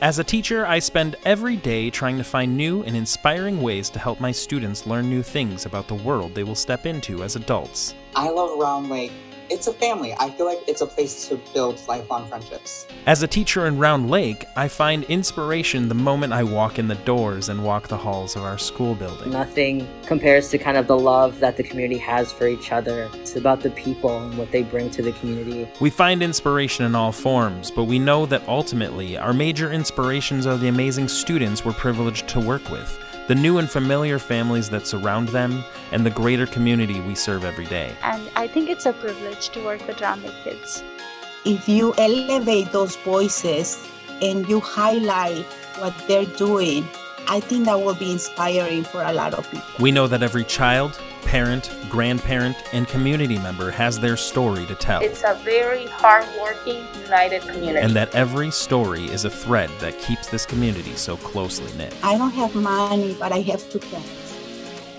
As a teacher, I spend every day trying to find new and inspiring ways to help my students learn new things about the world they will step into as adults. I love Round Lake. It's a family. I feel like it's a place to build lifelong friendships. As a teacher in Round Lake, I find inspiration the moment I walk in the doors and walk the halls of our school building. Nothing compares to kind of the love that the community has for each other. It's about the people and what they bring to the community. We find inspiration in all forms, but we know that ultimately our major inspirations are the amazing students we're privileged to work with, the new and familiar families that surround them, and the greater community we serve every day. And I think it's a privilege to work with Round kids. If you elevate those voices and you highlight what they're doing, I think that will be inspiring for a lot of people. We know that every child, parent, grandparent, and community member has their story to tell. It's a very hardworking, united community. And that every story is a thread that keeps this community so closely knit. I don't have money, but I have two friends.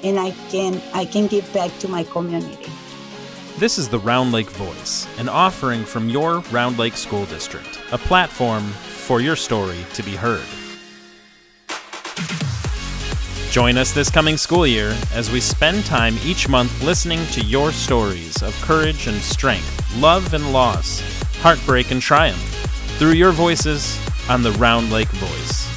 And I can I can give back to my community. This is the Round Lake Voice, an offering from your Round Lake School District, a platform for your story to be heard. Join us this coming school year as we spend time each month listening to your stories of courage and strength, love and loss, heartbreak and triumph, through your voices on the Round Lake Voice.